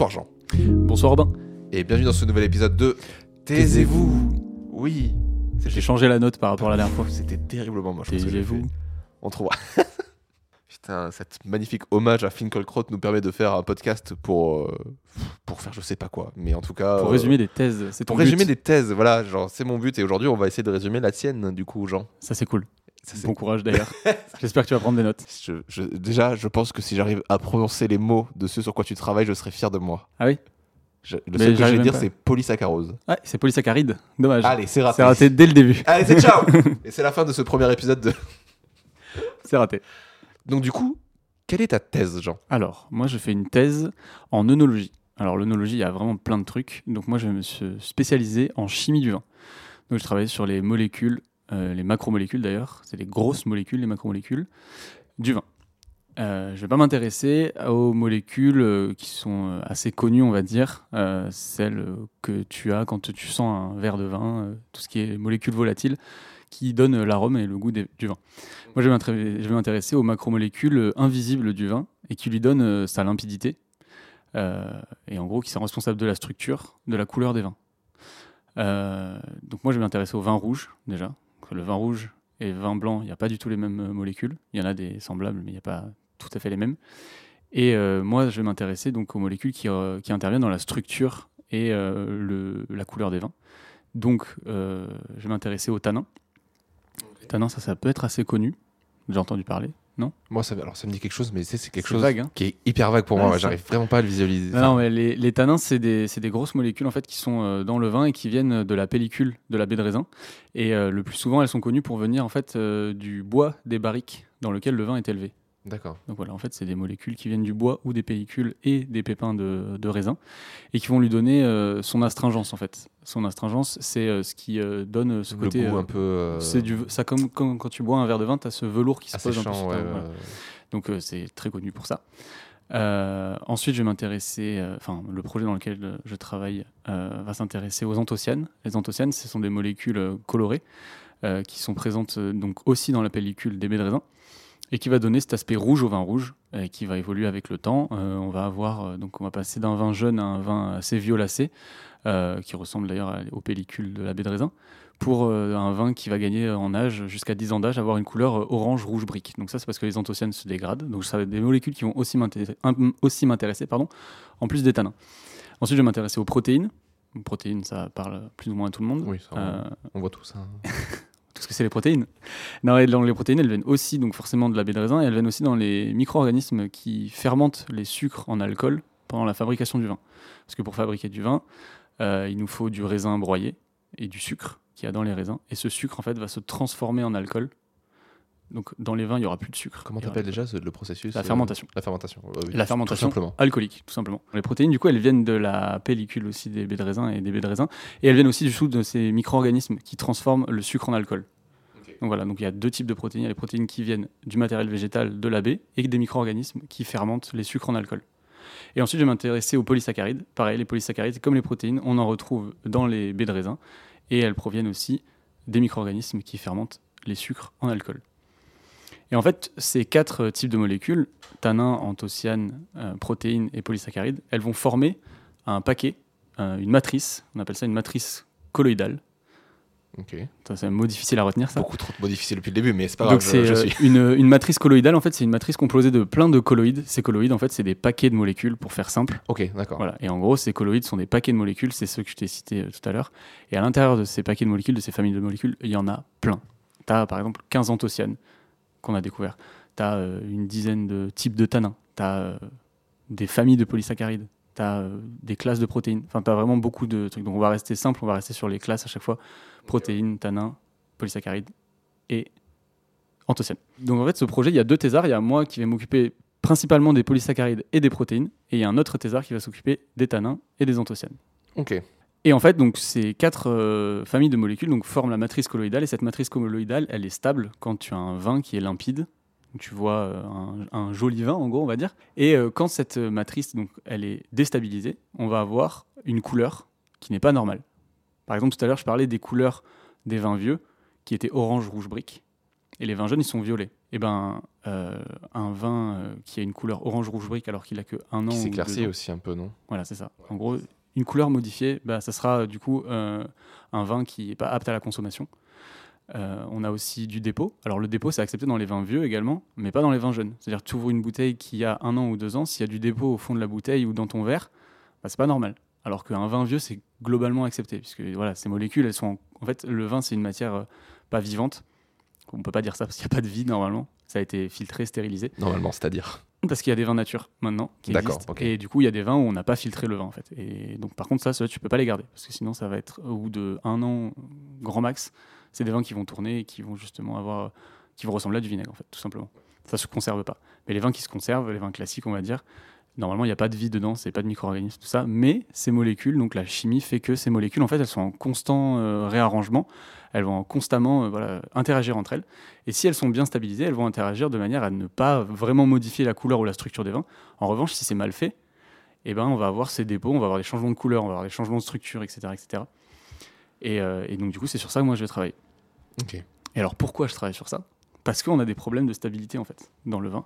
Bonsoir Jean. Bonsoir Robin. Et bienvenue dans ce nouvel épisode de Taisez-vous. Oui. J'ai changé la note par rapport à la dernière fois. C'était terriblement moche. Taisez-vous. On trouve. Putain, cette magnifique hommage à Finkelkraut nous permet de faire un podcast pour, euh, pour faire je sais pas quoi. Mais en tout cas. Pour euh, résumer des thèses, c'est ton pour résumer des thèses, voilà, genre c'est mon but et aujourd'hui on va essayer de résumer la tienne du coup, Jean. Ça c'est cool. Ça, Bon courage d'ailleurs. J'espère que tu vas prendre des notes. Je- je- déjà, je pense que si j'arrive à prononcer les mots de ce sur quoi tu travailles, je serai fier de moi. Ah oui Je- le Mais seul que je vais dire, c'est polysaccharose. Ouais, c'est polysaccharide. Dommage. Allez, c'est raté. c'est raté dès le début. Allez, c'est ciao Et c'est la fin de ce premier épisode de. C'est raté. Donc, du coup, quelle est ta thèse, Jean? Alors, moi je fais une thèse en œnologie. Alors l'œnologie, il y a vraiment plein de trucs. Donc moi je me suis spécialisé en chimie du vin. Donc je travaille sur les molécules, euh, les macromolécules d'ailleurs. C'est les grosses molécules, les macromolécules du vin. Euh, je vais pas m'intéresser aux molécules euh, qui sont assez connues, on va dire, celles que tu as quand tu sens un verre de vin, tout ce qui est molécules volatiles qui donnent l'arôme et le goût des- du vin. Moi, je vais m'intéresser- aux macromolécules invisibles du vin et qui lui donnent sa limpidité. Et en gros, qui sont responsables de la structure, de la couleur des vins. Donc moi, je vais m'intéresser au vin rouge, déjà. Le vin rouge et le vin blanc, il n'y a pas du tout les mêmes euh, molécules. Il y en a des semblables, mais il n'y a pas tout à fait les mêmes. Et euh, moi, je vais m'intéresser aux molécules qui, euh, qui interviennent dans la structure et la couleur des vins. Donc, je vais m'intéresser aux tanins. Les tanins, ça, ça peut être assez connu. J'ai entendu parler, non Moi, ça, alors, ça me dit quelque chose, mais c'est c'est quelque C'est chose vague, hein qui est hyper vague pour Ouais, moi. c'est J'arrive vraiment pas à le visualiser. Non, non, mais les, les tanins, c'est des, c'est des grosses molécules en fait qui sont euh, dans le vin et qui viennent de la pellicule de la baie de raisin. Et euh, le plus souvent, elles sont connues pour venir en fait euh, du bois des barriques dans lequel le vin est élevé. D'accord. Donc voilà, en fait, c'est des molécules qui viennent du bois ou des pellicules et des pépins de, de raisin et qui vont lui donner euh, son astringence en fait. Son astringence, c'est euh, ce qui euh, donne ce Le côté. goût un peu. c'est du, ça comme, comme quand tu bois un verre de vin, tu as ce velours qui se pose un peu ouais, voilà. Donc c'est très connu pour ça. Ensuite, je vais m'intéresser, enfin le projet dans lequel je travaille va s'intéresser aux anthocyanes. Les anthocyanes, ce sont des molécules colorées qui sont présentes donc aussi dans la pellicule des baies de raisin et qui va donner cet aspect rouge au vin rouge et qui va évoluer avec le temps. Euh, on va avoir euh, donc on va passer d'un vin jeune à un vin assez violacé euh, qui ressemble d'ailleurs aux pellicules de la baie de raisin pour euh, un vin qui va gagner en âge jusqu'à 10 ans d'âge, avoir une couleur orange, rouge, brique. Donc ça, c'est parce que les anthocyanes se dégradent. Donc ça va être des molécules qui vont aussi m'intéresser, pardon, en plus des tanins. Ensuite, je vais m'intéresser aux protéines. Protéines, ça parle plus ou moins à tout le monde. Oui, ça, on- on voit tout ça. tout ce que c'est les protéines. Non, et les protéines, elles viennent aussi donc forcément de la baie de raisin et elles viennent aussi dans les micro-organismes qui fermentent les sucres en alcool pendant la fabrication du vin. Parce que pour fabriquer du vin, euh, il nous faut du raisin broyé et du sucre qu'il y a dans les raisins. Et ce sucre, en fait, va se transformer en alcool. Donc dans les vins, il n'y aura plus de sucre. Comment y t'appelles déjà ce- le processus La euh, fermentation. La fermentation. euh, oui, La tout fermentation simplement. alcoolique, tout simplement. Les protéines, du coup, elles viennent de la pellicule aussi des baies de raisin et des baies de raisin. Et elles viennent aussi du coup de ces micro-organismes qui transforment le sucre en alcool. Donc voilà, donc il y a deux types de protéines. Il y a les protéines qui viennent du matériel végétal de la baie et des micro-organismes qui fermentent les sucres en alcool. Et ensuite, je vais m'intéresser aux polysaccharides. Pareil, les polysaccharides, comme les protéines, on en retrouve dans les baies de raisin. Et elles proviennent aussi des micro-organismes qui fermentent les sucres en alcool. Et en fait, ces quatre euh, types de molécules, tanins, anthocyanes, euh, protéines et polysaccharides, elles vont former un paquet, euh, une matrice, on appelle ça une matrice colloïdale. Ok. C'est un mot difficile à retenir, ça. Beaucoup trop de mots difficiles depuis le début, mais c'est pas grave. Donc je- c'est je euh, suis. une, une matrice colloïdale, en fait, c'est une matrice composée de plein de colloïdes. Ces colloïdes, en fait, c'est des paquets de molécules, pour faire simple. Ok, d'accord. Voilà. Et en gros, ces colloïdes sont des paquets de molécules, c'est ceux que je t'ai cités euh, tout à l'heure. Et à l'intérieur de ces paquets de molécules, de ces familles de molécules, il y en a plein. Tu as par exemple 15 anthocyanes qu'on a découvert. Tu as une dizaine de types de tanins. Tu as des familles de polysaccharides. Tu as des classes de protéines. Enfin, tu vraiment beaucoup de trucs. Donc on va rester simple, on va rester sur les classes à chaque fois. Protéines, tanins, polysaccharides et anthocyanes. Donc en fait, ce projet, il y a deux thésards. Il y a moi qui vais m'occuper principalement des polysaccharides et des protéines. Et il y a un autre thésard qui va s'occuper des tanins et des anthocyanes. Ok. Et en fait, donc, ces quatre euh, familles de molécules donc, forment la matrice colloïdale. Et cette matrice colloïdale, elle est stable quand tu as un vin qui est limpide. Tu vois euh, un, un joli vin, en gros, on va dire. Et euh, quand cette matrice donc, elle est déstabilisée, on va avoir une couleur qui n'est pas normale. Par exemple, tout à l'heure, je parlais des couleurs des vins vieux qui étaient orange, rouge, brique. Et les vins jeunes, ils sont violets. eh ben, un vin qui a une couleur orange rouge brique alors qu'il a que un an. Qui s'éclaircit aussi un peu, non? Voilà, c'est ça. En gros, une couleur modifiée, bah, ça sera euh, du coup euh, un vin qui n'est pas apte à la consommation. Euh, on a aussi du dépôt. Alors le dépôt, c'est accepté dans les vins vieux également, mais pas dans les vins jeunes. C'est-à-dire tu ouvres une bouteille qui a un an ou deux ans, s'il y a du dépôt au fond de la bouteille ou dans ton verre, bah, c'est pas normal. Alors qu'un vin vieux, c'est globalement accepté, puisque voilà, ces molécules, elles sont... En, fait, le vin, c'est une matière pas vivante. On peut pas dire ça parce qu'il n'y a pas de vie normalement. Ça a été filtré, stérilisé. Normalement, c'est-à-dire. Parce qu'il y a des vins nature maintenant qui existent. Et du coup, il y a des vins où on n'a pas filtré le vin en fait. Et donc, par contre, ça, ceux-là, tu peux pas les garder parce que sinon, ça va être au bout de un an grand max. C'est des vins qui vont tourner et qui vont justement avoir, qui vont ressembler à du vinaigre en fait, tout simplement. Ça se conserve pas. Mais les vins qui se conservent, les vins classiques, on va dire, normalement, il n'y a pas de vie dedans, c'est pas de micro-organismes, tout ça. Mais ces molécules, donc la chimie fait que ces molécules, en fait, elles sont en constant euh, réarrangement. Elles vont constamment euh, voilà, interagir entre elles. Et si elles sont bien stabilisées, elles vont interagir de manière à ne pas vraiment modifier la couleur ou la structure des vins. En revanche, si c'est mal fait, eh ben, on va avoir ces dépôts, on va avoir des changements de couleur, on va avoir des changements de structure, etc. etc. Et, euh, et donc, du coup, c'est sur ça que moi je vais travailler. Ok. Et alors, pourquoi je travaille sur ça? Parce qu'on a des problèmes de stabilité, en fait, dans le vin,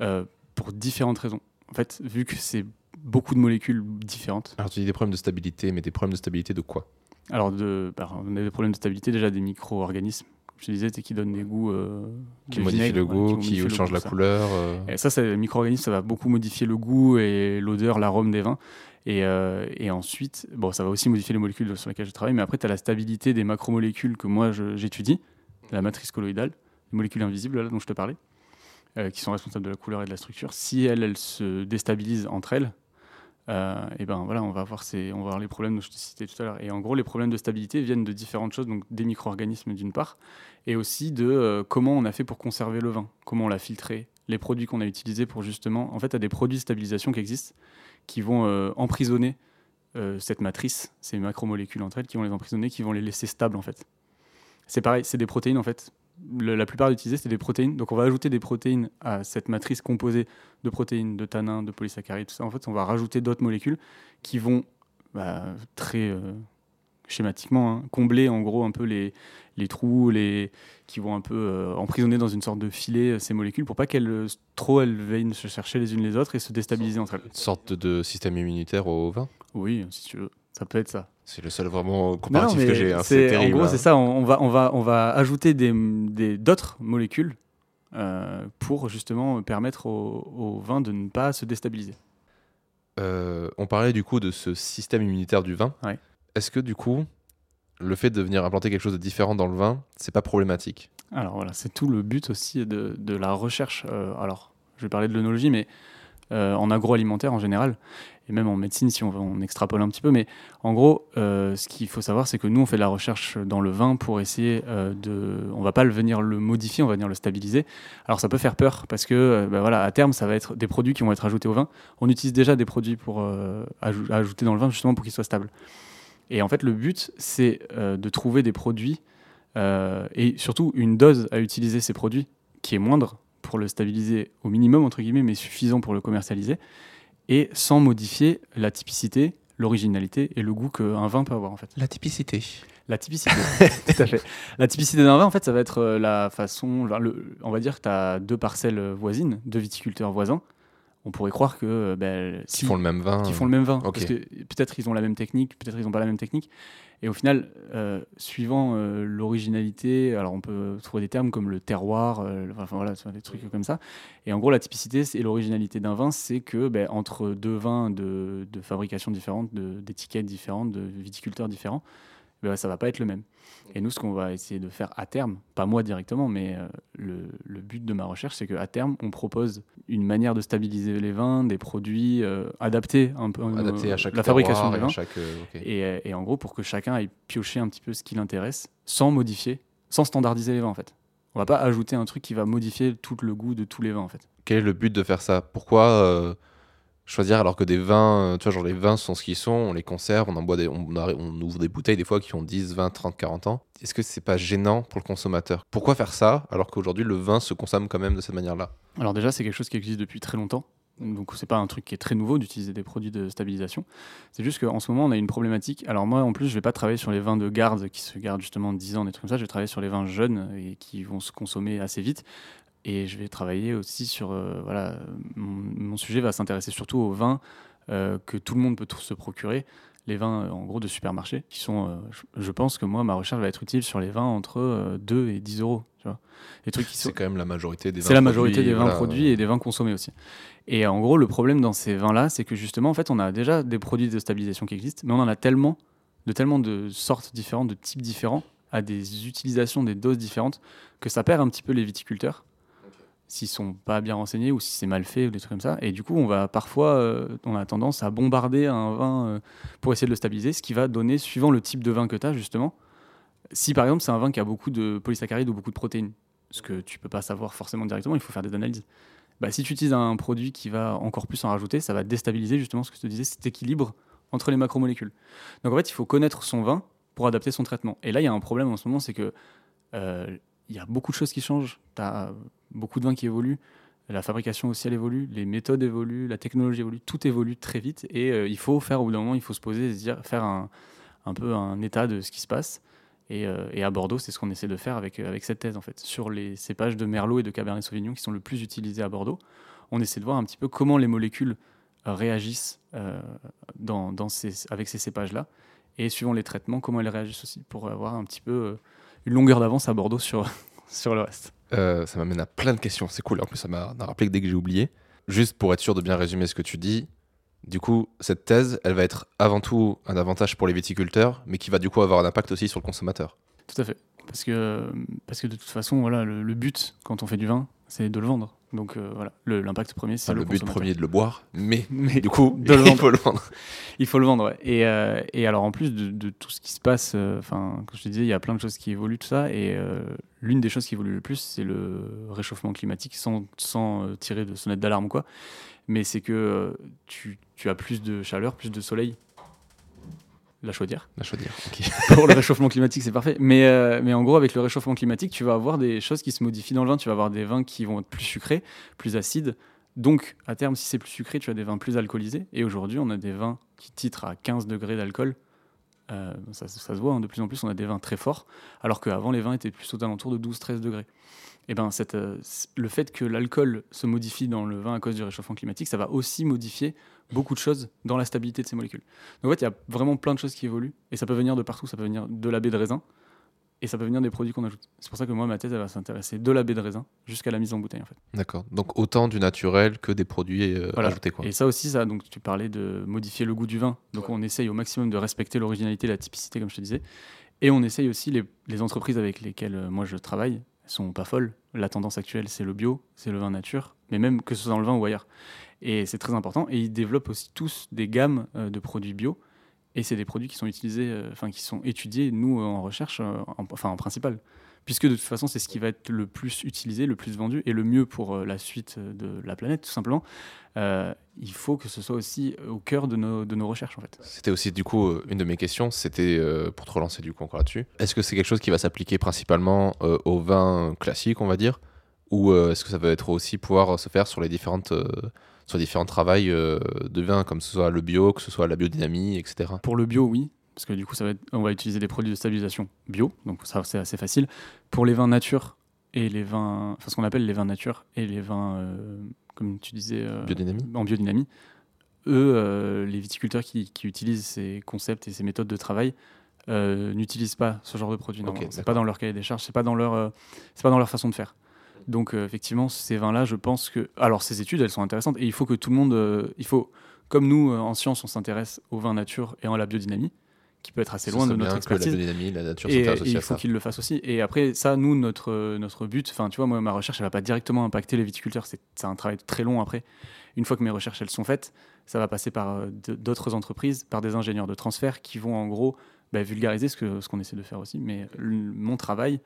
euh, pour différentes raisons. En fait, vu que c'est beaucoup de molécules différentes, Alors, tu dis des problèmes de stabilité, mais des problèmes de stabilité de quoi? Alors de, bah, on a des problèmes de stabilité, déjà des micro-organismes, je te disais, qui donnent des goûts. euh, Qui de modifie vinaigre, le goût, qui le change la ça. couleur. euh, Et ça, les micro-organismes, ça va beaucoup modifier le goût et l'odeur, l'arôme des vins. Et, euh, et ensuite, bon, ça va aussi modifier les molécules sur lesquelles je travaille, mais après, tu as la stabilité des macromolécules que moi j'étudie, la matrice colloïdale, les molécules invisibles là, dont je te parlais, qui sont responsables de la couleur et de la structure. Si elles, se déstabilisent entre elles, et ben voilà, on va avoir les problèmes que je te citais tout à l'heure. Et en gros, les problèmes de stabilité viennent de différentes choses, donc des micro-organismes d'une part, et aussi de euh, comment on a fait pour conserver le vin, comment on l'a filtré, les produits qu'on a utilisés pour justement. En fait, il y a des produits de stabilisation qui existent qui vont euh, emprisonner euh, cette matrice, ces macromolécules entre elles, qui vont les emprisonner, qui vont les laisser stables en fait. C'est pareil, c'est des protéines en fait. Le- la plupart utilisées, c'est des protéines. Donc on va ajouter des protéines à cette matrice composée de protéines, de tanins, de polysaccharides, tout ça. En fait, on va rajouter d'autres molécules qui vont bah, très euh, schématiquement hein, combler en gros un peu les, les trous, les, qui vont un peu euh, emprisonner dans une sorte de filet euh, ces molécules pour pas qu'elles trop elles viennent se chercher les unes les autres et se déstabiliser entre elles. Une sorte de système immunitaire au vin? Oui, si tu veux, ça peut être ça. C'est le seul vraiment Non, comparatif que j'ai. hein, c'est-. En gros, hein. c'est ça. On, on va, on, va, on va ajouter des, des- d'autres molécules euh, pour justement permettre au, au vin de ne pas se déstabiliser. Euh, on parlait du coup de ce système immunitaire du vin. Ouais. Est-ce que du coup, le fait de venir implanter quelque chose de différent dans le vin, c'est pas problématique? Alors voilà, c'est tout le but aussi de, de la recherche. euh, alors, je vais parler de l'œnologie, mais euh, en agroalimentaire en général, et même en médecine si on, extrapole un petit peu. Mais en gros, euh, ce qu'il faut savoir, c'est que nous, on fait de la recherche dans le vin pour essayer euh, de... On va pas le venir le modifier, on va venir le stabiliser. Alors ça peut faire peur, parce que euh, bah voilà, à terme, ça va être des produits qui vont être ajoutés au vin. On utilise déjà des produits pour ajou- ajouter dans le vin, justement pour qu'il soit stable. Et en fait, le but, c'est de trouver des produits et surtout une dose à utiliser ces produits qui est moindre pour le stabiliser au minimum, entre guillemets, mais suffisant pour le commercialiser, et sans modifier la typicité, l'originalité et le goût qu'un vin peut avoir en fait. La typicité. La typicité, tout à fait. La typicité d'un vin, en fait, ça va être euh, la façon. le- on va dire que tu as deux parcelles voisines, deux viticulteurs voisins. On pourrait croire que. ben, si- font le même vin. qui font le même vin. Parce que peut-être ils ont la même technique, peut-être ils n'ont pas la même technique. Et au final, euh, suivant euh, l'originalité, alors on peut trouver des termes comme le terroir, euh, enfin voilà, des trucs comme ça. Et en gros, la typicité et l'originalité d'un vin, c'est que ben, entre deux vins de, de fabrication différente, d'étiquettes différentes, de viticulteurs différents, ben, ça va pas être le même. Et nous, ce qu'on va essayer de faire à terme, pas moi directement, mais euh, le, le but de ma recherche, c'est qu'à terme, on propose une manière de stabiliser les vins, des produits euh, adaptés un peu euh, à chaque la fabrication des vins. chaque. Et, et en gros, pour que chacun aille piocher un petit peu ce qui l'intéresse, sans modifier, sans standardiser les vins en fait. On va pas ajouter un truc qui va modifier tout le goût de tous les vins en fait. Quel est le but de faire ça? Pourquoi euh, choisir alors que des vins, euh, tu vois, genre les vins sont ce qu'ils sont, on les conserve, on en boit on ouvre des bouteilles des fois qui ont 10, 20, 30, 40 ans. Est-ce que c'est pas gênant pour le consommateur? Pourquoi faire ça alors qu'aujourd'hui le vin se consomme quand même de cette manière-là? Alors déjà, c'est quelque chose qui existe depuis très longtemps. Donc c'est pas un truc qui est très nouveau d'utiliser des produits de stabilisation. C'est juste qu'en ce moment, on a une problématique. Alors moi, en plus, je vais pas travailler sur les vins de garde qui se gardent justement 10 ans, des trucs comme ça. Je vais travailler sur les vins jeunes et qui vont se consommer assez vite. Et je vais travailler aussi sur. euh, voilà, mon, mon sujet va s'intéresser surtout aux vins euh, que tout le monde peut se procurer. Les vins, euh, en gros, de supermarché, qui sont. je, pense que moi, ma recherche va être utile sur les vins entre euh, 2 et 10 euros. Tu vois. Les trucs qui sont. C'est quand même la majorité des vins C'est la majorité produits, des vins voilà. produits et des vins consommés aussi. Et en gros, le problème dans ces vins-là, c'est que justement, en fait, on a déjà des produits de stabilisation qui existent, mais on en a tellement, de tellement de sortes différentes, de types différents, à des utilisations, des doses différentes, que ça perd un petit peu les viticulteurs s'ils sont pas bien renseignés ou si c'est mal fait ou des trucs comme ça. Et du coup, on va parfois, euh, on a tendance à bombarder un vin euh, pour essayer de le stabiliser, ce qui va donner, suivant le type de vin que tu as, justement, si par exemple c'est un vin qui a beaucoup de polysaccharides ou beaucoup de protéines, ce que tu peux pas savoir forcément directement, il faut faire des analyses. Bah, si tu utilises un produit qui va encore plus en rajouter, ça va déstabiliser justement ce que je te disais, cet équilibre entre les macromolécules. Donc en fait, il faut connaître son vin pour adapter son traitement. Et là, il y a un problème en ce moment, c'est que euh, il y a beaucoup de choses qui changent. Tu as beaucoup de vins qui évoluent. La fabrication aussi, elle évolue. Les méthodes évoluent. La technologie évolue. Tout évolue très vite. Et euh, il faut faire, au bout d'un moment, il faut se poser et se dire, faire un, un peu un état de ce qui se passe. Et, euh, et à Bordeaux, c'est ce qu'on essaie de faire avec, avec cette thèse, en fait. Sur les cépages de Merlot et de Cabernet Sauvignon qui sont le plus utilisés à Bordeaux, on essaie de voir un petit peu comment les molécules réagissent euh, dans, dans ces, avec ces cépages-là. Et suivant les traitements, comment elles réagissent aussi, pour avoir un petit peu une longueur d'avance à Bordeaux sur, sur le reste. Euh, ça m'amène à plein de questions. C'est cool. En plus, ça m'a rappelé que dès que j'ai oublié, juste pour être sûr de bien résumer ce que tu dis, du coup, cette thèse, elle va être avant tout un avantage pour les viticulteurs, mais qui va du coup avoir un impact aussi sur le consommateur. Tout à fait. Parce que, parce que de toute façon, voilà, le, le but, quand on fait du vin, c'est de le vendre. Donc euh, voilà, l'impact premier, c'est Enfin, le, le but premier de le boire, mais Mais du coup, de le il faut le vendre. Il faut le vendre, ouais. Et, euh, et alors, en plus de, de tout ce qui se passe, euh, enfin, comme je te disais, il y a plein de choses qui évoluent, tout ça. Et l'une des choses qui évolue le plus, c'est le réchauffement climatique, sans, sans tirer de sonnette d'alarme ou quoi. Mais c'est que tu, tu as plus de chaleur, plus de soleil. La chaudière. La chaudière. Pour le réchauffement climatique, c'est parfait. Mais, euh, mais en gros, avec le réchauffement climatique, tu vas avoir des choses qui se modifient dans le vin. Tu vas avoir des vins qui vont être plus sucrés, plus acides. Donc, à terme, si c'est plus sucré, tu as des vins plus alcoolisés. Et aujourd'hui, on a des vins qui titrent à 15 degrés d'alcool. Euh, ça, se voit, hein, de plus en plus, on a des vins très forts. Alors qu'avant, les vins étaient plus aux alentours de 12-13 degrés. Et ben, cette, euh, le fait que l'alcool se modifie dans le vin à cause du réchauffement climatique, ça va aussi modifier beaucoup de choses dans la stabilité de ces molécules. Donc en fait, il y a vraiment plein de choses qui évoluent et ça peut venir de partout. Ça peut venir de la baie de raisin et ça peut venir des produits qu'on ajoute. C'est pour ça que moi, ma thèse, elle va s'intéresser de la baie de raisin jusqu'à la mise en bouteille en fait. D'accord. Donc autant du naturel que des produits euh, Voilà. ajoutés. Quoi. Et ça aussi, ça, donc tu parlais de modifier le goût du vin. Donc on essaye au maximum de respecter l'originalité, la typicité, comme je te disais. Et on essaye aussi les, les entreprises avec lesquelles euh, moi je travaille, sont pas folles. La tendance actuelle, c'est le bio, c'est le vin nature, mais même que ce soit dans le vin ou ailleurs. Et c'est très important. Et ils développent aussi tous des gammes euh, de produits bio. Et c'est des produits qui sont utilisés, euh, enfin qui sont étudiés, nous, euh, en recherche, euh, en- enfin en principal. Puisque de toute façon, c'est ce qui va être le plus utilisé, le plus vendu et le mieux pour la suite de la planète, tout simplement. Il faut que ce soit aussi au cœur de nos, de nos recherches, en fait. C'était aussi du coup une de mes questions, c'était pour te relancer du coup encore là-dessus. Est-ce que c'est quelque chose qui va s'appliquer principalement euh, au vin classique, on va dire, ou est-ce que ça va être aussi pouvoir se faire sur les différentes sur différents travails euh, de vin, comme ce soit le bio, que ce soit la biodynamie, etc. Pour le bio, oui, parce que du coup, ça va être- on va utiliser des produits de stabilisation bio, donc ça, c'est assez facile. Pour les vins nature et les vins, enfin ce qu'on appelle les vins nature et les vins, euh, comme tu disais, euh, Biodynamie en biodynamie, eux, euh, les viticulteurs qui, qui utilisent ces concepts et ces méthodes de travail n'utilisent pas ce genre de produit. Non, Ok, c'est pas dans leur cahier des charges, c'est pas dans leur, c'est pas dans leur façon de faire. Donc euh, effectivement, ces vins-là, je pense que, alors ces études, elles sont intéressantes et il faut que tout le monde, euh, il faut, comme nous euh, en sciences, on s'intéresse au vin nature et en la biodynamie, qui peut être assez loin de notre que la expertise. biodynamie, la nature Et, et il faut qu'ils le fassent aussi. Et après, ça, nous, notre, notre but, enfin, tu vois, moi, ma recherche, elle va pas directement impacter les viticulteurs. C'est un travail très long après. Une fois que mes recherches, elles sont faites, ça va passer par d'autres entreprises, par des ingénieurs de transfert qui vont, en gros, bah, vulgariser ce que ce qu'on essaie de faire aussi. Mais le- mon travail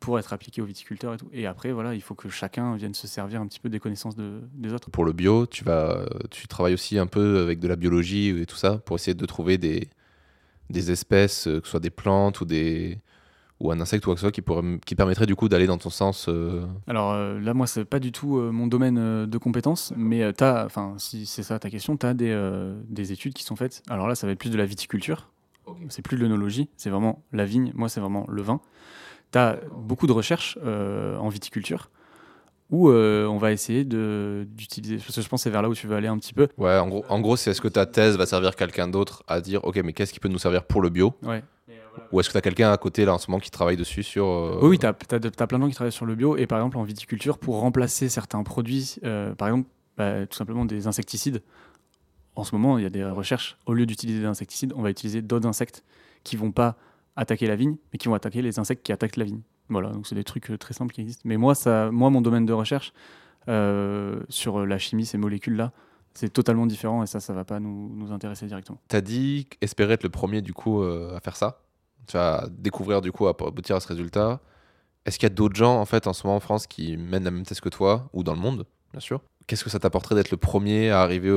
pour être appliqué aux viticulteurs et tout. Et après, voilà, il faut que chacun vienne se servir un petit peu des connaissances de- des autres. Pour le bio, tu, vas, tu travailles aussi un peu avec de la biologie et tout ça pour essayer de trouver des, des espèces, euh, que ce soit des plantes ou, des, ou un insecte ou quoi que ce soit qui, pourrait, qui permettrait du coup d'aller dans ton sens. euh, Alors euh, là, moi, c'est pas du tout euh, mon domaine de compétences, mais t'as, enfin, si c'est ça ta question, tu as des, des études qui sont faites. Alors là, ça va être plus de la viticulture, c'est plus de l'œnologie, c'est vraiment la vigne, moi, c'est vraiment le vin. Tu as beaucoup de recherches euh, en viticulture où euh, on va essayer d'utiliser. Parce que je pense que c'est vers là où tu veux aller un petit peu. Ouais, en gros, en gros c'est est-ce que ta thèse va servir quelqu'un d'autre à dire, ok, mais qu'est-ce qui peut nous servir pour le bio? Ouais. Ou est-ce que tu as quelqu'un à côté là en ce moment qui travaille dessus sur. euh, Oui, oui, tu as, plein de gens qui travaillent sur le bio et par exemple en viticulture pour remplacer certains produits, euh, par exemple bah, tout simplement des insecticides. En ce moment, il y a des recherches, au lieu d'utiliser des insecticides, on va utiliser d'autres insectes qui vont pas attaquer la vigne, mais qui vont attaquer les insectes qui attaquent la vigne. Voilà, donc c'est des trucs euh, très simples qui existent. Mais moi, ça, moi mon domaine de recherche euh, sur la chimie, ces molécules-là, c'est totalement différent et ça, ça va pas nous, intéresser directement. T'as dit espérer être le premier du coup euh, à faire ça? Tu vas découvrir du coup à aboutir à ce résultat. Est-ce qu'il y a d'autres gens en fait en ce moment en France qui mènent la même thèse que toi ou dans le monde, bien sûr? Qu'est-ce que ça t'apporterait d'être le premier à arriver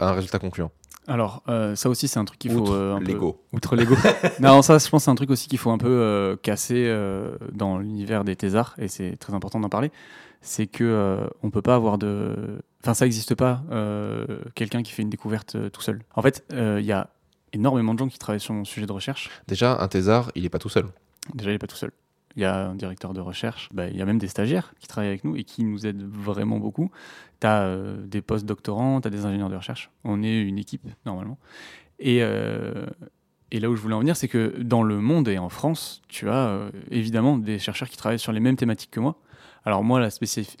à un résultat concluant? Alors, euh, ça aussi, c'est un truc qu'il faut Outre euh, un peu- l'ego. Outre l'ego. non, ça, je pense, c'est un truc aussi qu'il faut un peu euh, casser euh, dans l'univers des thésards, et c'est très important d'en parler. C'est que euh, on peut pas avoir de. Enfin, ça n'existe pas, euh, quelqu'un qui fait une découverte euh, tout seul. En fait, euh, il y a énormément de gens qui travaillent sur mon sujet de recherche. Déjà, un thésard, il est pas tout seul. Déjà, il n'est pas tout seul. Il y a un directeur de recherche, bah, il y a même des stagiaires qui travaillent avec nous et qui nous aident vraiment beaucoup. Tu as des post-doctorants, tu as des ingénieurs de recherche. On est une équipe, normalement. Et, euh, et là où je voulais en venir, c'est que dans le monde et en France, tu as euh, évidemment des chercheurs qui travaillent sur les mêmes thématiques que moi. Alors moi, la,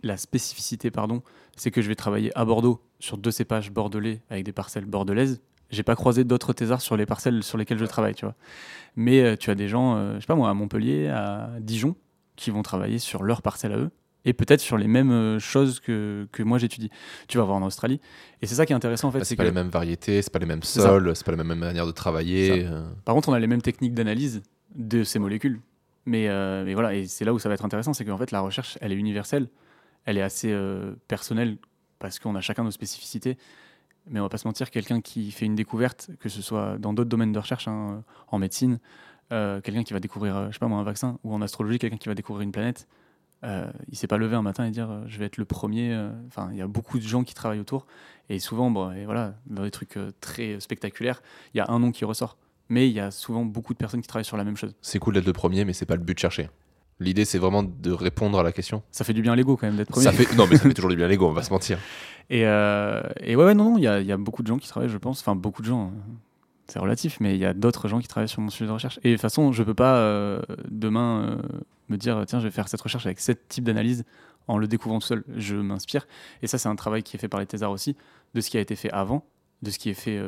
la spécificité, pardon, c'est que je vais travailler à Bordeaux sur deux cépages bordelais avec des parcelles bordelaises. J'ai pas croisé d'autres thésards sur les parcelles sur lesquelles je travaille, tu vois. Mais euh, tu as des gens, euh, je sais pas moi, à Montpellier, à Dijon, qui vont travailler sur leurs parcelles à eux et peut-être sur les mêmes euh, choses que, que moi j'étudie. Tu vas voir en Australie. Et c'est ça qui est intéressant en fait. Bah, c'est pas que- les mêmes variétés, c'est pas les mêmes sols, c'est pas la même manière de travailler. euh. Par contre, on a les mêmes techniques d'analyse de ces molécules. Mais, euh, mais voilà, et c'est là où ça va être intéressant, c'est qu'en fait, la recherche, elle est universelle, elle est assez personnelle, parce qu'on a chacun nos spécificités. Mais on va pas se mentir, quelqu'un qui fait une découverte, que ce soit dans d'autres domaines de recherche, hein, en médecine, euh, quelqu'un qui va découvrir, euh, je sais pas un vaccin, ou en astrologie, quelqu'un qui va découvrir une planète, euh, il s'est pas levé un matin et dire euh, je vais être le premier. euh, Enfin, il y a beaucoup de gens qui travaillent autour, et souvent, bon, voilà, dans des trucs euh, très spectaculaires, il y a un nom qui ressort. Mais il y a souvent beaucoup de personnes qui travaillent sur la même chose. C'est cool d'être le premier, mais c'est pas le but de chercher. L'idée, c'est vraiment de répondre à la question. Ça fait du bien à l'ego quand même d'être premier. Ça fait... Non, mais ça fait toujours du bien à l'ego, on va se mentir. Et, euh, et ouais, ouais, non, non, il y a, il y a beaucoup de gens qui travaillent, je pense. Enfin, beaucoup de gens, euh, c'est relatif, mais il y a d'autres gens qui travaillent sur mon sujet de recherche. Et de toute façon, je peux pas euh, demain euh, me dire, tiens, je vais faire cette recherche avec ce type d'analyse en le découvrant tout seul. Je m'inspire. Et ça, c'est un travail qui est fait par les thésards aussi, de ce qui a été fait avant, de ce qui est fait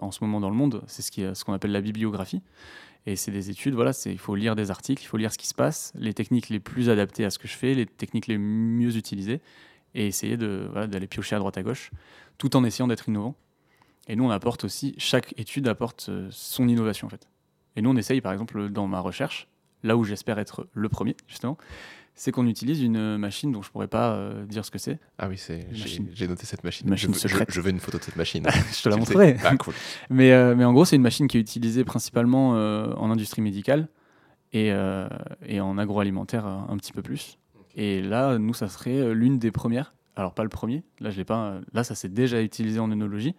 en ce moment dans le monde. C'est ce qu'on appelle la bibliographie. Et c'est des études, voilà, il faut lire des articles, il faut lire ce qui se passe, les techniques les plus adaptées à ce que je fais, les techniques les mieux utilisées, et essayer de voilà, d'aller piocher à droite à gauche, tout en essayant d'être innovant. Et nous, on apporte aussi, chaque étude apporte euh, son innovation en fait. Et nous, on essaye, par exemple, dans ma recherche, là où j'espère être le premier, justement, c'est qu'on utilise une machine dont je pourrais pas euh, dire ce que c'est. Ah oui, c'est... J'ai noté cette machine. Machine je, veux- je- secrète. Je, veux une photo de cette machine. je te la montrerai. Ah, cool. Mais, euh, mais en gros, c'est une machine qui est utilisée principalement euh, en industrie médicale et, et en agroalimentaire un petit peu plus. Et là, nous, ça serait l'une des premières. Alors, pas le premier. Là, je l'ai pas. Là, ça s'est déjà utilisé en œnologie.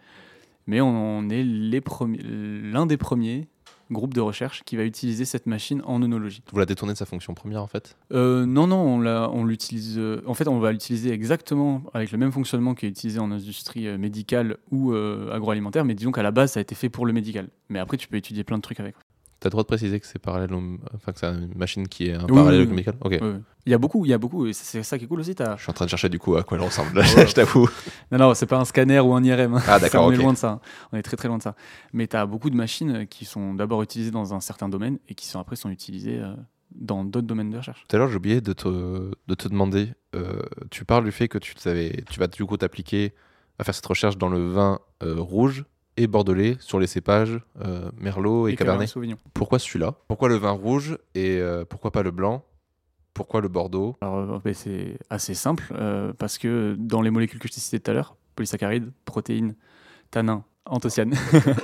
Mais on, on est l'un des premiers groupes de recherche qui va utiliser cette machine en œnologie. Vous la détournez de sa fonction première, en fait? Euh, non, non, on, l'utilise. euh, en fait, on va l'utiliser exactement avec le même fonctionnement qui est utilisé en industrie euh, médicale ou agroalimentaire, mais disons qu'à la base, ça a été fait pour le médical. Mais après, tu peux étudier plein de trucs avec. T'as le droit de préciser que c'est parallèle au- Enfin, que c'est une machine qui est un Oui, parallèle oui, oui. médical Ok. Il y a beaucoup, il y a beaucoup, et c'est ça qui est cool aussi. t'as- Je suis en train de chercher du coup à quoi elle ressemble, je t'avoue. Non, non, c'est pas un scanner ou un IRM. hein. Ah, d'accord, on est loin de ça. hein. On est très très loin de ça. Mais tu as beaucoup de machines qui sont d'abord utilisées dans un certain domaine et qui sont après sont utilisées euh, dans d'autres domaines de recherche. Tout à l'heure, j'ai oublié de te, de te demander. euh, tu parles du fait que tu, savais, tu vas du coup t'appliquer à faire cette recherche dans le vin euh, rouge et bordelais sur les cépages euh, merlot et, cabernet. Sauvignon. Pourquoi celui-là? Pourquoi le vin rouge et euh, pourquoi pas le blanc? Pourquoi le bordeaux? Alors, euh, c'est assez simple euh, parce que dans les molécules que je t'ai citées tout à l'heure, polysaccharides, protéines, tanins, anthocyanes,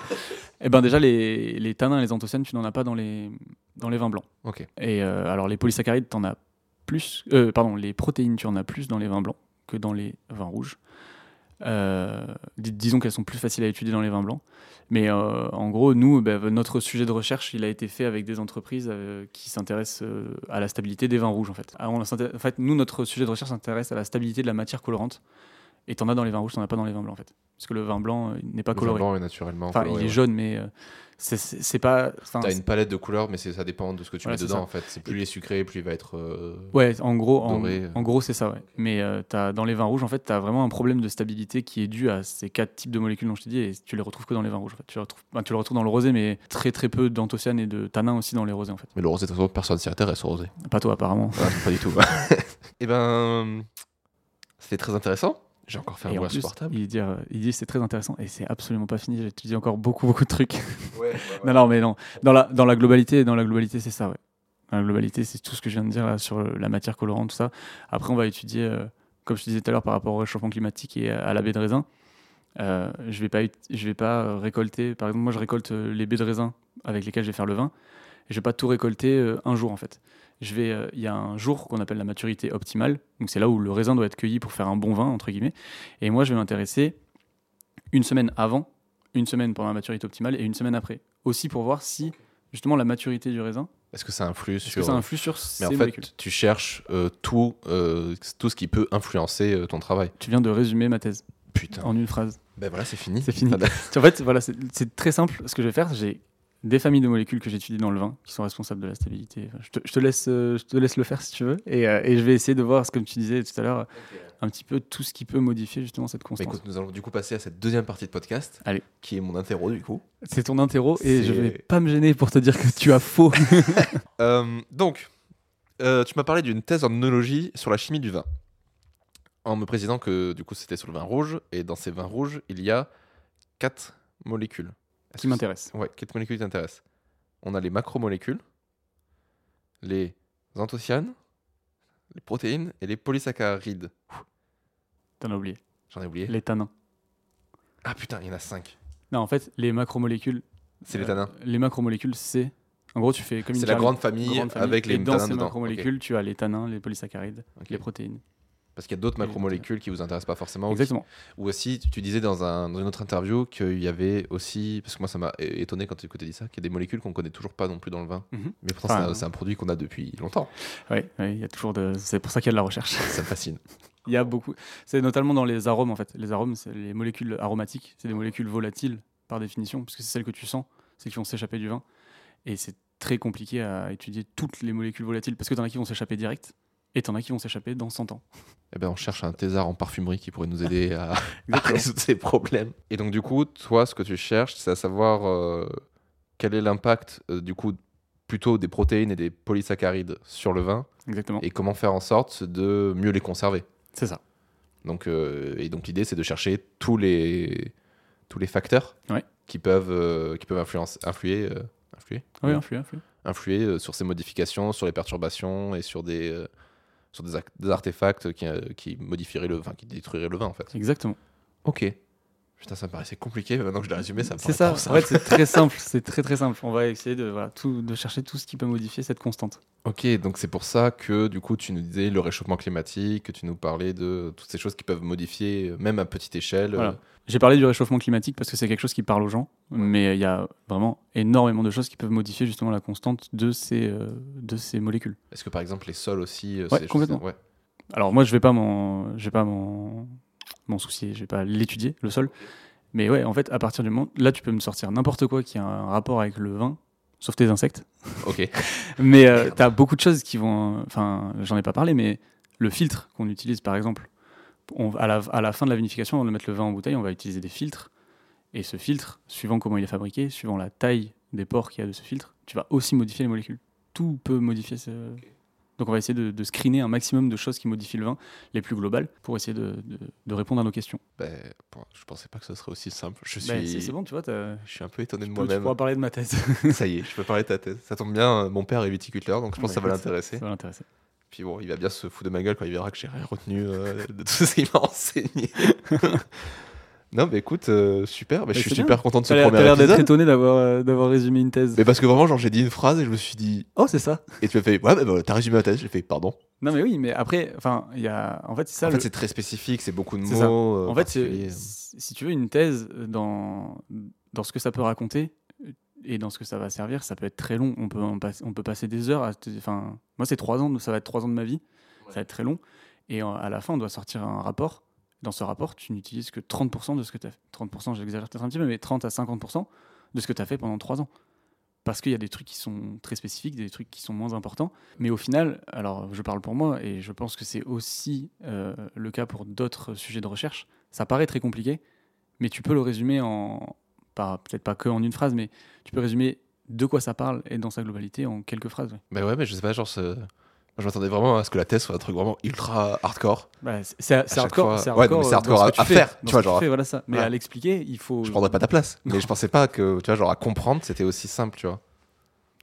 et ben déjà les, les tanins et les anthocyanes, tu n'en as pas dans les, dans les vins blancs. Ok. Et euh, alors les polysaccharides, tu en as plus, euh, pardon, les protéines, tu en as plus dans les vins blancs que dans les vins rouges. Euh, dis- disons qu'elles sont plus faciles à étudier dans les vins blancs. Mais euh, en gros, nous, ben, notre sujet de recherche, il a été fait avec des entreprises euh, qui s'intéressent à la stabilité des vins rouges, en fait. S'intéresse- en fait, nous, notre sujet de recherche s'intéresse à la stabilité de la matière colorante. Et t'en as dans les vins rouges, t'en as pas dans les vins blancs, en fait. Parce que le vin blanc euh, il n'est pas Le vin coloré. blanc est naturellement. Enfin, coloré, il est ouais. jaune, mais euh, c'est- pas. T'as une palette de couleurs, mais ça dépend de ce que tu Voilà, mets dedans ça. en fait. C'est plus il est sucré, plus il va être. euh, Ouais, en gros, en, gros c'est ça, ouais. Mais euh, t'as- dans les vins rouges, en fait, tu as vraiment un problème de stabilité qui est dû à ces quatre types de molécules dont je t'ai dit, et tu les retrouves que dans les vins rouges. En fait. tu, les retrouves, enfin, tu le retrouves dans le rosé, mais très très peu d'anthocyanes et de tanins aussi dans les rosés, en fait. Mais le rosé, de toute façon, personne s'y intéresse au rosé. Pas toi, apparemment. Pas du tout. Et ben, c'était très intéressant. J'ai encore fait un plus, insupportable. il dit, euh, il dit c'est très intéressant, et c'est absolument pas fini. J'ai étudié encore beaucoup, beaucoup de trucs. non, non, mais non. Dans la, dans la globalité, dans la globalité, c'est ça, ouais. Dans la globalité, c'est tout ce que je viens de dire là, sur euh, la matière colorante, tout ça. Après, on va étudier, euh, comme je te disais tout à l'heure, par rapport au réchauffement climatique et à, à la baie de raisin. Euh, je vais pas, je vais pas récolter. Par exemple, moi, je récolte les baies de raisin avec lesquelles je vais faire le vin. Et je vais pas tout récolter euh, un jour, en fait. Je vais, euh, il y a un jour qu'on appelle la maturité optimale. Donc, c'est là où le raisin doit être cueilli pour faire un bon vin, entre guillemets. Et moi, je vais m'intéresser une semaine avant, une semaine pendant la maturité optimale et une semaine après. Aussi pour voir si, justement, la maturité du raisin, Est-ce que ça influe est-ce que ça influe sur Mais ces en fait, molécules? tu cherches euh, tout, euh, tout ce qui peut influencer euh, ton travail. Tu viens de résumer ma thèse Putain. en une phrase. Ben voilà, c'est fini. C'est fini. En fait, voilà, c'est c'est très simple. Ce que je vais faire, j'ai des familles de molécules que j'étudie dans le vin qui sont responsables de la stabilité. Enfin, je, te, je te laisse, euh, je te laisse le faire si tu veux. Et, euh, et je vais essayer de voir, comme tu disais tout à l'heure, un petit peu tout ce qui peut modifier justement cette Bah, constance. écoute, nous allons du coup passer à cette deuxième partie de podcast, Allez. qui est mon interro du coup. C'est ton interro et je vais pas me gêner pour te dire que tu as faux. Euh, donc, euh, tu m'as parlé d'une thèse en œnologie sur la chimie du vin. En me précisant que du coup c'était sur le vin rouge, et dans ces vins rouges, il y a quatre molécules. Qui m'intéresse. Ouais, quatre molécules t'intéressent. On a les macromolécules, les anthocyanes, les protéines et les polysaccharides. T'en as oublié. J'en ai oublié. Les tanins. Ah putain, il y en a cinq. Non, en fait, les macromolécules. C'est les euh, tanins. Les macromolécules, c'est. En gros, tu fais comme une C'est la grande famille, grande famille, avec les et dans tanins ces macromolécules, tu as les tanins, les polysaccharides, les protéines. Parce qu'il y a d'autres macromolécules qui vous intéressent pas forcément. ou qui- Exactement. Ou aussi, tu disais dans, un, dans une autre interview qu'il y avait aussi, parce que moi ça m'a étonné quand tu écoutais dit ça, qu'il y a des molécules qu'on connaît toujours pas non plus dans le vin. Mhm. Mais pourtant, Enfin, c'est un- c'est un, produit qu'on a depuis longtemps. Oui, il y a toujours de. C'est pour ça qu'il y a de la recherche. Ça me fascine. Il y a beaucoup. C'est notamment dans les arômes en fait. Les arômes, c'est les molécules aromatiques. C'est des molécules volatiles par définition, puisque c'est celles que tu sens, celles qui vont s'échapper du vin. Et c'est très compliqué à étudier toutes les molécules volatiles, parce que t'en as qui vont s'échapper direct, et t'en as qui vont s'échapper dans 100 ans. Eh ben, on cherche un thésard en parfumerie qui pourrait nous aider à, résoudre ces problèmes. Et donc, du coup, toi, ce que tu cherches, c'est à savoir euh, quel est l'impact, euh, du coup, plutôt des protéines et des polysaccharides sur le vin, Exactement. et comment faire en sorte de mieux les conserver. C'est ça. Donc, euh, et donc l'idée, c'est de chercher tous les, tous les facteurs Ouais. qui peuvent, euh, qui peuvent influencer, influer, euh, influer, Oui, Ouais. influe, influe. influer euh, sur ces modifications, sur les perturbations et sur des, euh, sur des, des artefacts qui, euh, qui modifieraient le vin, qui détruiraient le vin en fait. Exactement. Ok. Putain, ça me paraissait compliqué, mais maintenant que je l'ai résumé, ça me C'est ça. En fait, c'est très simple. C'est très très simple. On va essayer de, voilà, tout, de chercher tout ce qui peut modifier cette constante. Ok, donc c'est pour ça que du coup, tu nous disais le réchauffement climatique, que tu nous parlais de toutes ces choses qui peuvent modifier, euh, même à petite échelle. Voilà. euh, J'ai parlé du réchauffement climatique parce que c'est quelque chose qui parle aux gens, mais il y a vraiment énormément de choses qui peuvent modifier justement la constante de ces, euh, de ces molécules. Est-ce que par exemple les sols aussi euh, Ouais, des choses- complètement. ouais. Alors moi, je vais pas m'en, m'en, soucier, je vais pas l'étudier le sol, mais ouais, en fait, à partir du moment, là, tu peux me sortir n'importe quoi qui a un rapport avec le vin, sauf tes insectes. Ok. Mais euh, tu as beaucoup de choses qui vont. Enfin, j'en ai pas parlé, mais le filtre qu'on utilise, par exemple, on, à, la, à la fin de la vinification, on va mettre le vin en bouteille, on va utiliser des filtres. Et ce filtre, suivant comment il est fabriqué, suivant la taille des pores qu'il y a de ce filtre, tu vas aussi modifier les molécules. Tout peut modifier ce. Donc on va essayer de, de screener un maximum de choses qui modifient le vin, les plus globales, pour essayer de, de- de répondre à nos questions. Ben, bon, je pensais pas que ce serait aussi simple. Je suis, Ben, c'est c'est bon, tu vois, je suis un peu étonné de peux- tu moi-même. pourras parler de ma thèse. Ça y est, je peux parler de ta thèse. Ça tombe bien, mon père est viticulteur, donc je pense Bah, que ça va l'intéresser. Ça va l'intéresser. Puis bon, il va bien se foutre de ma gueule quand il verra que j'ai rien retenu euh, de tout ce qu'il m'a enseigné. non, mais écoute, euh, super. Mais je suis super content de ce premier t'as l'air d'être épisode. étonné d'avoir euh, d'avoir résumé une thèse. Mais parce que vraiment, genre, j'ai dit une phrase et je me suis dit. Oh, c'est ça Et tu m'as fait, ouais, bah, bah, t'as résumé la thèse. J'ai fait, pardon. Non, mais oui, mais après, enfin, il y a. En fait, c'est ça. en le- fait, c'est très spécifique, c'est beaucoup de ça. mots. euh, En fait, si tu veux une thèse dans, dans ce que ça peut raconter et dans ce que ça va servir, ça peut être très long. On peut, on peut passer des heures. À, enfin, moi, c'est trois ans, ça va être trois ans de ma vie. Ça va être très long. Et à la fin, on doit sortir un rapport. Dans ce rapport, tu n'utilises que 30% de ce que tu as fait. 30%, j'exagère peut-être un petit peu, mais 30 à 50% de ce que tu as fait pendant trois ans. Parce qu'il y a des trucs qui sont très spécifiques, des trucs qui sont moins importants. Mais au final, alors je parle pour moi, et je pense que c'est aussi euh, le cas pour d'autres sujets de recherche, ça paraît très compliqué, mais tu peux le résumer en, peut-être pas que en une phrase, mais tu peux résumer de quoi ça parle et dans sa globalité en quelques phrases. ouais. Mais ouais, mais je sais pas, genre, ce- je m'attendais vraiment à ce que la thèse soit un truc vraiment ultra hardcore. Bah, c'est- hardcore, c'est ouais, hardcore, à- fais, faire, tu vois, genre, fais, voilà ça. Mais à l'expliquer, il faut. Je prendrais pas ta place. Mais je pensais pas que, tu vois, genre, à comprendre, c'était aussi simple, tu vois.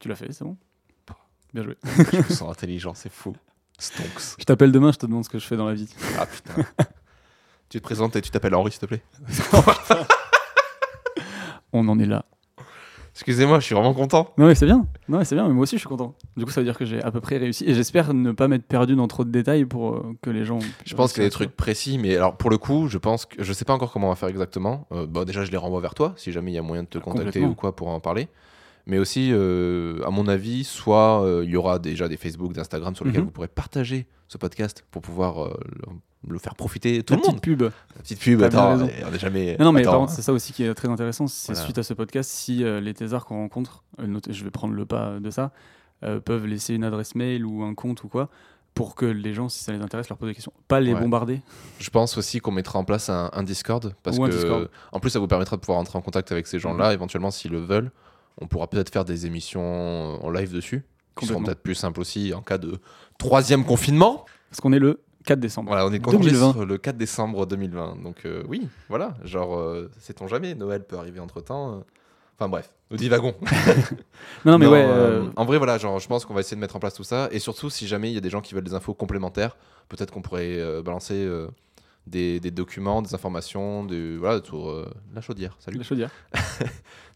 Tu l'as fait, c'est bon? Bien joué. je me sens intelligent, c'est fou. Stonks. Je t'appelle demain, je te demande ce que je fais dans la vie. Ah putain. tu te présentes et tu t'appelles Henri, s'il te plaît. On en est là. Excusez-moi, je suis vraiment content. Non mais c'est bien. Non c'est bien, mais moi aussi je suis content. Du coup ça veut dire que j'ai à peu près réussi et j'espère ne pas m'être perdu dans trop de détails pour euh, que les gens. Je pense qu'il y a des trucs précis, mais alors pour le coup, je pense que je sais pas encore comment on va faire exactement. Euh, bon, déjà, je les renvoie vers toi si jamais il y a moyen de te contacter ou quoi pour en parler. Mais aussi, euh, à mon avis, soit euh, il y aura déjà des Facebook, d'Instagram sur lesquels Mhm. vous pourrez partager ce podcast pour pouvoir euh, le, le faire profiter tout La le petite monde. pub. La petite pub, attends, on n'est jamais. Non, non mais contre c'est ça aussi qui est très intéressant. C'est Voilà. suite à ce podcast si les thésards qu'on rencontre, note- je vais prendre le pas de ça, peuvent laisser une adresse mail ou un compte ou quoi pour que les gens si ça les intéresse leur posent des questions. Pas les Ouais. bombarder. Je pense aussi qu'on mettra en place un, un Discord parce Ou un que Discord. en plus ça vous permettra de pouvoir entrer en contact avec ces gens-là. Éventuellement, s'ils le veulent, on pourra peut-être faire des émissions en live dessus, qui seront peut-être plus simples aussi en cas de troisième confinement. Parce qu'on est le 4 décembre. Voilà, on est concentré 2020. sur le 4 décembre 2020. Donc euh, oui, voilà, genre euh, sait-on jamais, Noël peut arriver entre temps. Enfin bref, nous divagons. Non, non mais Non, ouais. euh, euh, en vrai, voilà, genre, je pense qu'on va essayer de mettre en place tout ça. Et surtout, si jamais il y a des gens qui veulent des infos complémentaires, peut-être qu'on pourrait euh, balancer euh, des, des documents, des informations, de, voilà, autour euh, la chaudière. Salut. la chaudière.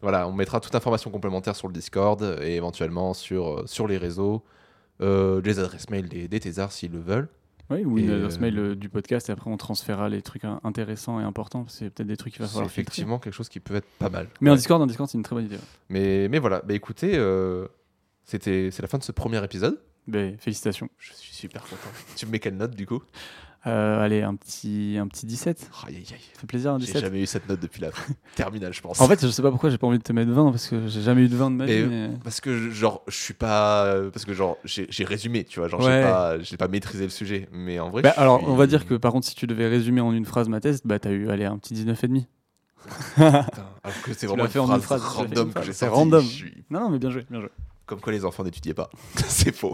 Voilà, on mettra toute information complémentaire sur le Discord et éventuellement sur, euh, sur les réseaux, euh, les adresses mail des, des thésards s'ils le veulent. Oui, ou une Et, adresse euh, mail euh, du podcast et après on transférera les trucs intéressants et importants. C'est peut-être des trucs qu'il va C'est falloir filtrer. effectivement quelque chose qui peut être pas mal. Mais en Ouais. Discord, en Discord, c'est une très bonne idée. ouais. Mais, mais voilà, bah, écoutez, c'était c'est la fin de ce premier épisode. Ben, félicitations. Je suis super content. tu me mets quelle note du coup? Euh, allez, un petit, un petit 17. Aïe, aïe, aïe. Ça fait plaisir, un J'ai 17. jamais eu cette note depuis la terminale, je pense. En fait, je sais pas pourquoi j'ai pas envie de te mettre 20 parce que j'ai jamais eu de 20 de ma vie. Mais- parce que genre je suis pas parce que genre j'ai j'ai résumé tu vois genre Ouais. j'ai pas j'ai pas maîtrisé le sujet mais en vrai Bah, alors, suis- on va dire que par contre, si tu devais résumer en une phrase ma thèse, bah t'as eu allez, un petit 19,5. Putain, alors que c'est vraiment l'as fait en une une phrase, phrase, fait random une que phrase. j'ai C'est sortie. random. Suis- Non, non, mais bien joué, bien joué. comme quoi les enfants n'étudiaient pas c'est faux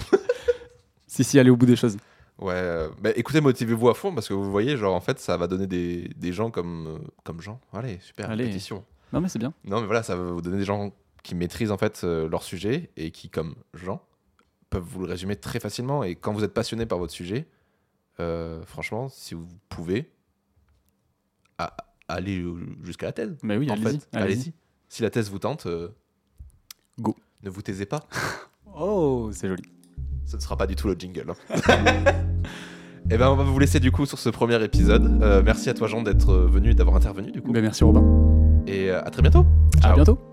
Si, si, allez au bout des choses. Ouais euh, bah, écoutez motivez-vous à fond parce que vous voyez genre en fait ça va donner des, des gens comme euh, comme Jean allez super Allez. répétition Non, mais c'est bien. non mais voilà ça va vous donner des gens qui maîtrisent en fait euh, leur sujet et qui comme Jean peuvent vous le résumer très facilement et quand vous êtes passionné par votre sujet euh, franchement si vous pouvez à- aller euh, jusqu'à la thèse Mais oui, en allez-y. fait. allez-y. Allez-y. Si la thèse vous tente, euh, Go. Ne vous taisez pas. Oh, c'est joli. Ce ne sera pas du tout le jingle. Et ben, on va vous laisser du coup sur ce premier épisode. Euh, merci à toi, Jean, d'être euh, venu et d'avoir intervenu du coup. Ben, merci Robin. Et euh, à très bientôt. À Ciao. bientôt.